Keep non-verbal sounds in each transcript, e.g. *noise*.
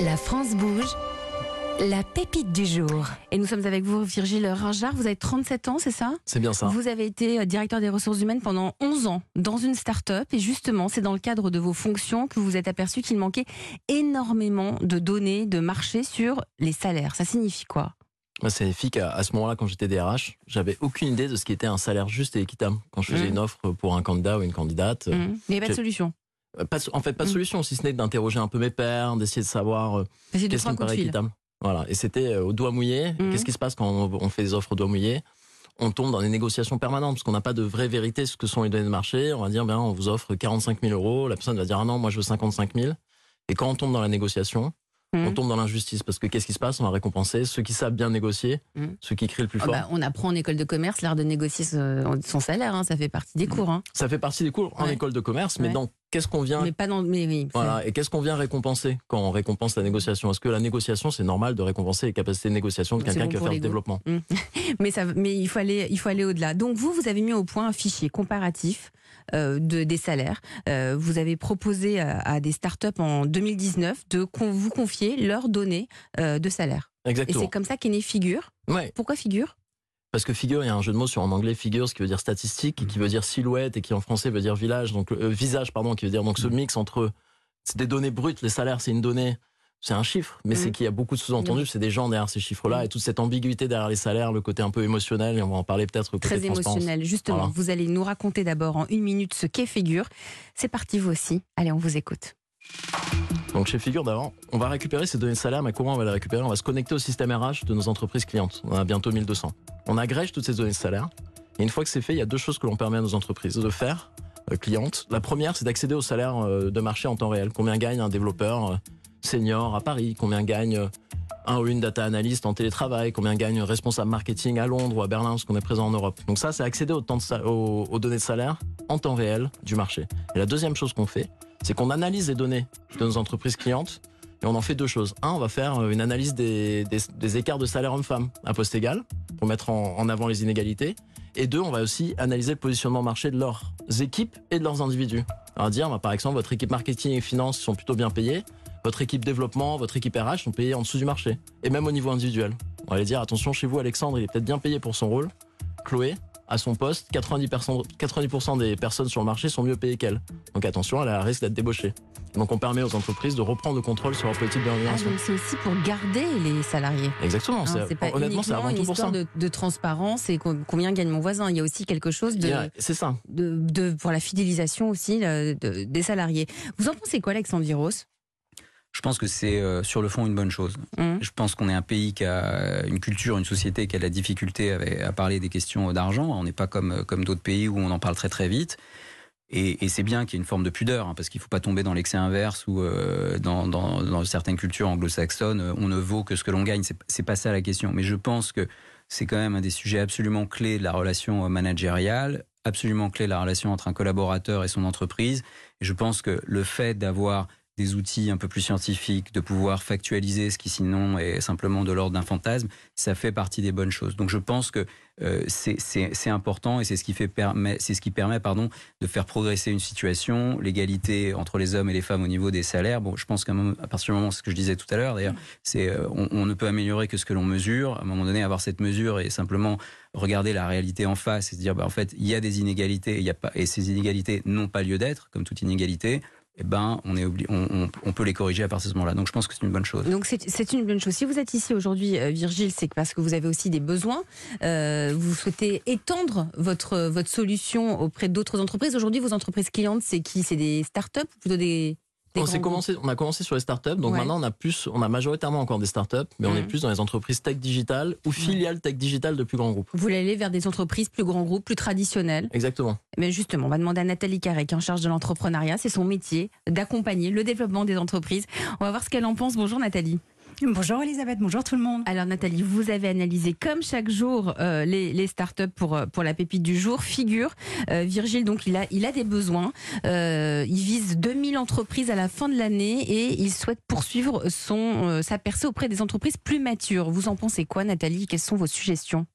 La France bouge. La pépite du jour. Et nous sommes avec vous, Virgile Ringard. Vous avez 37 ans, c'est ça? C'est bien ça. Vous avez été euh, directeur des ressources humaines pendant 11 ans dans une start-up. Et justement, c'est dans le cadre de vos fonctions que vous vous êtes aperçu qu'il manquait énormément de données, de marché sur les salaires. Ça signifie quoi? Ça signifie qu'à à ce moment-là, quand j'étais DRH, j'avais aucune idée de ce qui était un salaire juste et équitable. Quand je faisais Mhm. une offre pour un candidat ou une candidate, euh, Mmh. Il n'y avait pas de solution. Pas de- en fait, pas de Mhm. solution, si ce n'est d'interroger un peu mes pairs, d'essayer de savoir euh, qu'est-ce qui me paraît équitable. Voilà. Et c'était euh, au doigt mouillé. Mhm. Qu'est-ce qui se passe quand on, fait des offres au doigt mouillé? On tombe dans des négociations permanentes parce qu'on n'a pas de vraie vérité sur ce que sont les données de marché. On va dire, bien, on vous offre 45 000 euros. La personne va dire, ah non, moi je veux 55 000. Et quand on tombe dans la négociation, Mhm. on tombe dans l'injustice parce que qu'est-ce qui se passe? On va récompenser ceux qui savent bien négocier, ceux qui crient le plus Ah fort. bah, on apprend en école de commerce l'art de négocier son salaire. hein. Ça fait partie des cours. hein. Ça fait partie des cours en école de commerce, mais Ouais. dans qu'est-ce qu'on vient Mais pas dans. Mais oui. c'est- voilà, et qu'est-ce qu'on vient récompenser quand on récompense la négociation? Est-ce que la négociation, c'est normal de récompenser les capacités de négociation de quelqu'un bon qui va faire le l'ego. développement? *laughs* Mais, ça, mais il faut aller, il faut aller au-delà. Donc vous, vous avez mis au point un fichier comparatif euh, de, des salaires. Euh, vous avez proposé à, à des startups en 2019 de con- vous confier leurs données euh, de salaire. Et Exactement. c'est comme ça qu'est né Figure. Ouais, Pourquoi Figure? Parce que figure, il y a un jeu de mots sur en anglais figure, ce qui veut dire statistique, et qui veut dire silhouette, et qui en français veut dire village, donc euh, visage, pardon, qui veut dire donc ce mix entre c'est des données brutes, les salaires, c'est une donnée. C'est un chiffre, mais c'est qu'il y a beaucoup de sous-entendus, c'est des gens derrière ces chiffres-là, et toute cette ambiguïté derrière les salaires, le côté un peu émotionnel, et on va en parler peut-être Très émotionnel. Justement, Voilà. vous allez nous raconter d'abord en une minute ce qu'est Figure. C'est parti vous aussi. Allez, on vous écoute. Donc chez Figure d'avant, on va récupérer ces données de salaire, mais comment on va les récupérer? On va se connecter au système RH de nos entreprises clientes. On a bientôt 1200. On agrège toutes ces données de salaire. Et une fois que c'est fait, il y a deux choses que l'on permet à nos entreprises de faire, euh, clientes. La première, c'est d'accéder au salaire euh, de marché en temps réel. Combien gagne un développeur euh, senior à Paris? Combien gagne un ou une data analyst en télétravail? Combien gagne un responsable marketing à Londres ou à Berlin, parce qu'on est présent en Europe? Donc ça, c'est accéder au temps de aux, aux données de salaire en temps réel du marché. Et la deuxième chose qu'on fait, c'est qu'on analyse les données de nos entreprises clientes et on en fait deux choses. Un, on va faire euh, une analyse des, des- écarts de salaire homme-femme à poste égal pour mettre en, avant les inégalités. Et deux, on va aussi analyser le positionnement marché de leurs équipes et de leurs individus. On va dire, bah, par exemple, votre équipe marketing et finance sont plutôt bien payées. Votre équipe développement, votre équipe RH sont payées en dessous du marché. Et même au niveau individuel. On va aller dire, attention, chez vous, Alexandre, il est peut-être bien payé pour son rôle. Chloé, à son poste, 90%, 90% des personnes sur le marché sont mieux payées qu'elle. Donc attention, elle a risque d'être débauchée. Donc on permet aux entreprises de reprendre le contrôle sur leur politique de Ah, rémunération. c'est aussi pour garder les salariés. Exactement. Hein, c'est- pas honnêtement, c'est une tout pour histoire ça. de, de transparence et co- combien gagne mon voisin. Il y a aussi quelque chose de, C'est ça. de, de- pour la fidélisation aussi de- des salariés. Vous en pensez quoi, Alexandre Viros? Je pense que c'est euh, sur le fond une bonne chose. Hum. Je pense qu'on est un pays qui a une culture, une société qui a de la difficulté à, à parler des questions d'argent. On n'est pas comme, comme d'autres pays où on en parle très très vite. Et, et c'est bien qu'il y ait une forme de pudeur, hein, parce qu'il ne faut pas tomber dans l'excès inverse ou euh, dans, dans, dans certaines cultures anglo-saxonnes, euh, on ne vaut que ce que l'on gagne. C'est pas ça la question. Mais je pense que c'est quand même un des sujets absolument clés de la relation euh, managériale, absolument clé de la relation entre un collaborateur et son entreprise. Et je pense que le fait d'avoir des outils un peu plus scientifiques, de pouvoir factualiser ce qui sinon est simplement de l'ordre d'un fantasme, ça fait partie des bonnes choses. Donc je pense que euh, c'est- important et c'est ce qui fait permet, ce qui permet pardon de faire progresser une situation, l'égalité entre les hommes et les femmes au niveau des salaires. Bon, je pense qu'à partir du moment, ce que je disais tout à l'heure, d'ailleurs, c'est euh, on, ne peut améliorer que ce que l'on mesure. À un moment donné, avoir cette mesure et simplement regarder la réalité en face et se dire, bah, en fait, il y a des inégalités il y a pas, et ces inégalités n'ont pas lieu d'être, comme toute inégalité. Eh ben, on, peut les corriger à partir de ce moment-là. Donc, je pense que c'est une bonne chose. Donc c'est une bonne chose. Si vous êtes ici aujourd'hui, euh, Virgile, c'est parce que vous avez aussi des besoins. Euh, vous souhaitez étendre votre votre solution auprès d'autres entreprises. Aujourd'hui, vos entreprises clientes, c'est qui? C'est des startups? Ou plutôt des On, commencé, on a commencé sur les startups, donc Ouais. maintenant on a plus, on a majoritairement encore des startups, mais on est plus dans les entreprises tech digitales ou filiales tech digitales de plus grands groupes. Vous voulez aller vers des entreprises plus grands groupes, plus traditionnelles. Exactement. Mais justement, on va demander à Nathalie Carré, qui est en charge de l'entrepreneuriat. C'est son métier d'accompagner le développement des entreprises. On va voir ce qu'elle en pense. Bonjour Nathalie. Bonjour Elisabeth, bonjour tout le monde. Alors Nathalie, vous avez analysé comme chaque jour euh, les, startups pour, euh, pour la pépite du jour. Figure, euh, Virgile, donc il a, il a des besoins. Il vise 2000 entreprises à la fin de l'année et il souhaite poursuivre son, sa percée auprès des entreprises plus matures. Vous en pensez quoi Nathalie? Quelles sont vos suggestions?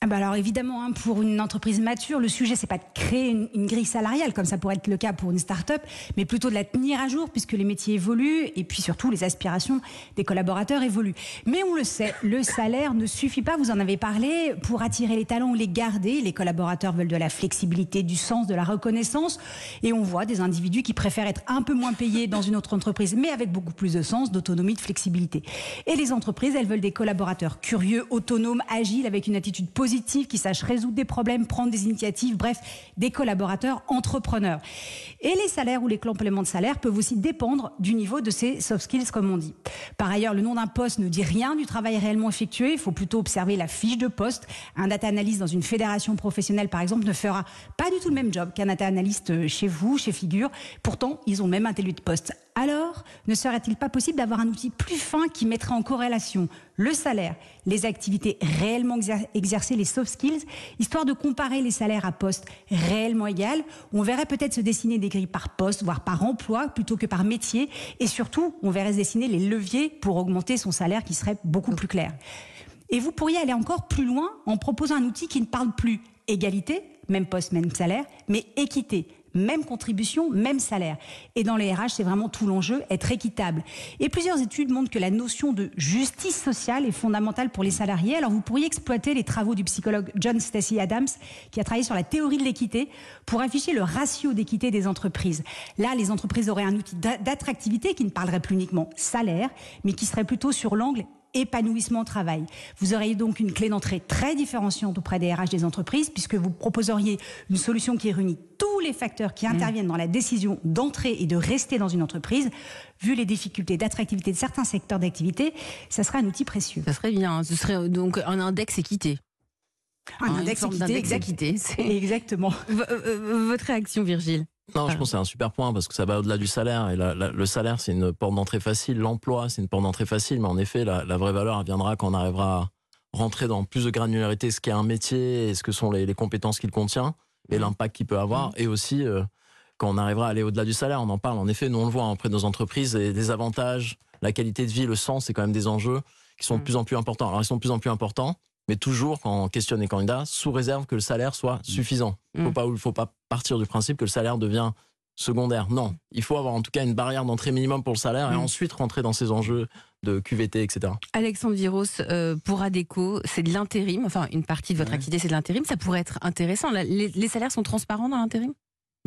Ah bah alors évidemment, hein, pour une entreprise mature, le sujet c'est pas de créer une, grille salariale comme ça pourrait être le cas pour une start-up, mais plutôt de la tenir à jour puisque les métiers évoluent et puis surtout les aspirations des collaborateurs évoluent. Mais on le sait, le salaire ne suffit pas. Vous en avez parlé pour attirer les talents ou les garder. Les collaborateurs veulent de la flexibilité, du sens, de la reconnaissance, et on voit des individus qui préfèrent être un peu moins payés dans une autre entreprise, mais avec beaucoup plus de sens, d'autonomie, de flexibilité. Et les entreprises, elles veulent des collaborateurs curieux, autonomes, agiles, avec une attitude positive qui sachent résoudre des problèmes, prendre des initiatives, bref, des collaborateurs entrepreneurs. Et les salaires ou les compléments de salaire peuvent aussi dépendre du niveau de ces soft skills, comme on dit. Par ailleurs, le nom d'un poste ne dit rien du travail réellement effectué. Il faut plutôt observer la fiche de poste. Un data analyst dans une fédération professionnelle, par exemple, ne fera pas du tout le même job qu'un data analyst chez vous, chez Figure. Pourtant, ils ont même un tel de poste. Alors, ne serait-il pas possible d'avoir un outil plus fin qui mettrait en corrélation le salaire, les activités réellement exercées, les soft skills, histoire de comparer les salaires à poste réellement égal On verrait peut-être se dessiner des grilles par poste, voire par emploi, plutôt que par métier. Et surtout, on verrait se dessiner les leviers pour augmenter son salaire qui serait beaucoup plus clair. Et vous pourriez aller encore plus loin en proposant un outil qui ne parle plus égalité, même poste, même salaire, mais équité même contribution, même salaire. Et dans les RH, c'est vraiment tout l'enjeu, être équitable. Et plusieurs études montrent que la notion de justice sociale est fondamentale pour les salariés. Alors vous pourriez exploiter les travaux du psychologue John Stacy Adams, qui a travaillé sur la théorie de l'équité, pour afficher le ratio d'équité des entreprises. Là, les entreprises auraient un outil d'attractivité qui ne parlerait plus uniquement salaire, mais qui serait plutôt sur l'angle épanouissement au travail. Vous auriez donc une clé d'entrée très différenciante auprès des RH des entreprises, puisque vous proposeriez une solution qui réunit tous les facteurs qui mmh. interviennent dans la décision d'entrer et de rester dans une entreprise. Vu les difficultés d'attractivité de certains secteurs d'activité, ça serait un outil précieux. Ça serait bien. Ce serait donc un index équité. Un index équité, Exactement. Euh, euh, votre réaction, Virgile? Non, je pense que c'est un super point parce que ça va au-delà du salaire. Et le salaire, c'est une porte d'entrée facile. L'emploi, c'est une porte d'entrée facile. Mais en effet, la, vraie valeur, elle viendra quand on arrivera à rentrer dans plus de granularité ce qu'est un métier et ce que sont les, compétences qu'il contient et mmh. l'impact qu'il peut avoir. Mmh. Et aussi, euh, quand on arrivera à aller au-delà du salaire, on en parle. En effet, nous, on le voit auprès de nos entreprises et des avantages, la qualité de vie, le sens, c'est quand même des enjeux qui sont de mmh. plus en plus importants. Alors, ils sont de plus en plus importants mais toujours quand on questionne les candidats, sous réserve que le salaire soit suffisant. Il ne faut, faut pas partir du principe que le salaire devient secondaire. Non, il faut avoir en tout cas une barrière d'entrée minimum pour le salaire et mm. ensuite rentrer dans ces enjeux de QVT, etc. Alexandre Viros, euh, pour Adeco, c'est de l'intérim, enfin une partie de votre activité c'est de l'intérim, ça pourrait être intéressant. les salaires sont transparents dans l'intérim?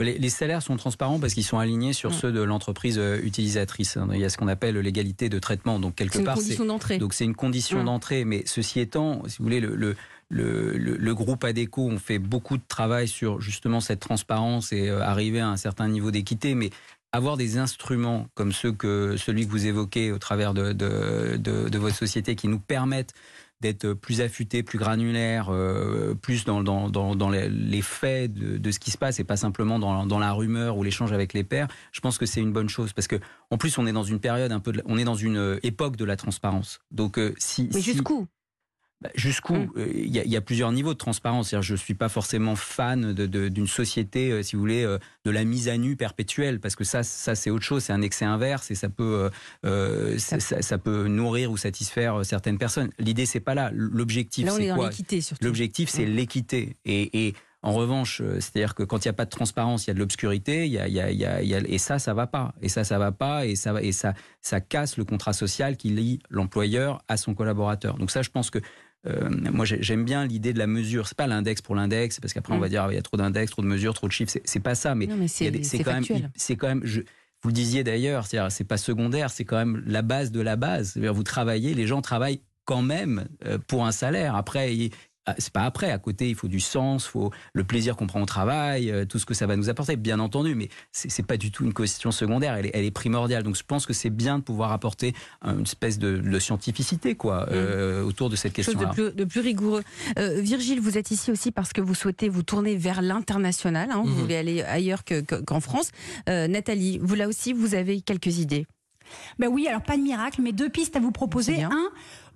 Les, salaires sont transparents parce qu'ils sont alignés sur mm. ceux de l'entreprise euh, utilisatrice. Il y a ce qu'on appelle l'égalité de traitement. Donc quelque part, c'est une condition d'entrée. Donc c'est une condition mm. d'entrée. Mais ceci étant, si vous voulez, le, le, groupe ADECO, on fait beaucoup de travail sur justement cette transparence et euh, arriver à un certain niveau d'équité. Mais avoir des instruments comme ceux que celui que vous évoquez au travers de, de votre société qui nous permettent d'être plus affûté, plus granulaire, euh, plus dans, dans, dans, les, faits de, ce qui se passe et pas simplement dans, la rumeur ou l'échange avec les pairs, je pense que c'est une bonne chose parce que en plus on est dans une période un peu, on est dans une époque de la transparence. Donc euh, si, mais jusqu'où? Bah, jusqu'où mm. euh, Il y, a plusieurs niveaux de transparence. Je ne suis pas forcément fan d'une société, euh, si vous voulez, euh, de la mise à nu perpétuelle, parce que ça, ça c'est autre chose, c'est un excès inverse et ça peut, ça, peut nourrir ou satisfaire certaines personnes. L'idée, c'est pas là. L'objectif, c'est quoi L'objectif, c'est l'équité. Et, en revanche, c'est-à-dire que quand il n'y a pas de transparence, il y a de l'obscurité, il y a, y a, y a, et ça, ça va pas. Et ça, ça va pas, et ça, et ça, ça casse le contrat social qui lie l'employeur à son collaborateur. Donc ça, je pense que euh, moi, j'aime bien l'idée de la mesure. C'est pas l'index pour l'index, parce qu'après on va mm. dire ah, il y a trop d'index, trop de mesures, trop de chiffres. C'est pas ça, mais, c'est quand même, c'est quand même. Vous le disiez d'ailleurs, c'est pas secondaire, c'est quand même la base de la base. Vous travaillez, les gens travaillent quand même euh, pour un salaire. Après, c'est pas après. À côté, il faut du sens, faut le plaisir qu'on prend au travail, euh, tout ce que ça va nous apporter, bien entendu. Mais c'est pas du tout une question secondaire. Elle est, elle est primordiale. Donc, je pense que c'est bien de pouvoir apporter une espèce de, scientificité, quoi, mmh. euh, autour de cette question. De plus, de plus rigoureux. Euh, Virgile, vous êtes ici aussi parce que vous souhaitez vous tourner vers l'international. Hein. Vous mmh. voulez aller ailleurs qu'en France. Nathalie, vous là aussi, vous avez quelques idées. Ben oui, alors pas de miracle, mais deux pistes à vous proposer. Un,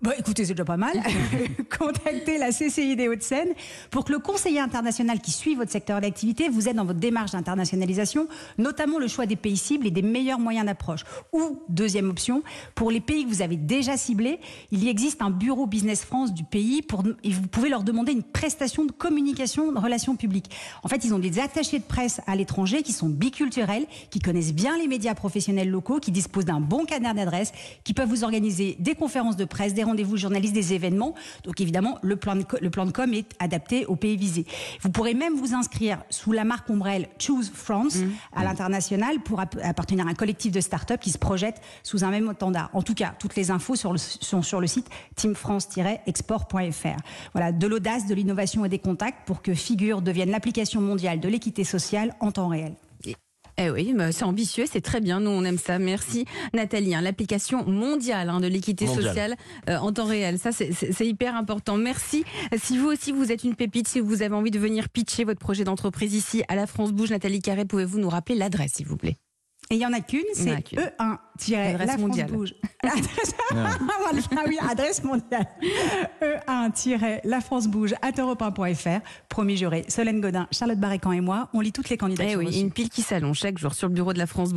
Bon, écoutez, c'est déjà pas mal. *laughs* Contactez la CCI des Hauts-de-Seine pour que le conseiller international qui suit votre secteur d'activité vous aide dans votre démarche d'internationalisation, notamment le choix des pays cibles et des meilleurs moyens d'approche. Ou, deuxième option, pour les pays que vous avez déjà ciblés, il y existe un bureau Business France du pays pour, et vous pouvez leur demander une prestation de communication de relations publiques. En fait, ils ont des attachés de presse à l'étranger qui sont biculturels, qui connaissent bien les médias professionnels locaux, qui disposent d'un bon canard d'adresse, qui peuvent vous organiser des conférences de presse, des rendez-vous journalistes, des événements. Donc évidemment, le plan, de, le plan de com est adapté aux pays visés. Vous pourrez même vous inscrire sous la marque ombrelle Choose France mmh. à l'international pour appartenir à un collectif de start-up qui se projette sous un même standard. En tout cas, toutes les infos sur le, sont sur le site teamfrance-export.fr. Voilà, de l'audace, de l'innovation et des contacts pour que Figure devienne l'application mondiale de l'équité sociale en temps réel. Eh oui, c'est ambitieux, c'est très bien. Nous, on aime ça. Merci, Nathalie. Hein, L'application mondiale hein, de l'équité sociale euh, en temps réel. Ça, c'est hyper important. Merci. Si vous aussi, vous êtes une pépite, si vous avez envie de venir pitcher votre projet d'entreprise ici à la France Bouge, Nathalie Carré, pouvez-vous nous rappeler l'adresse, s'il vous plaît? Et il n'y en a qu'une, c'est E1 la mondiale. Bouge. *laughs* adresse, ah oui, adresse mondiale. E1 la France bouge at europe1.fr. Promis juré, Solène Godin, Charlotte Barrécan et moi, on lit toutes les candidatures. Eh oui, une pile qui s'allonge chaque jour sur le bureau de la France Bouge.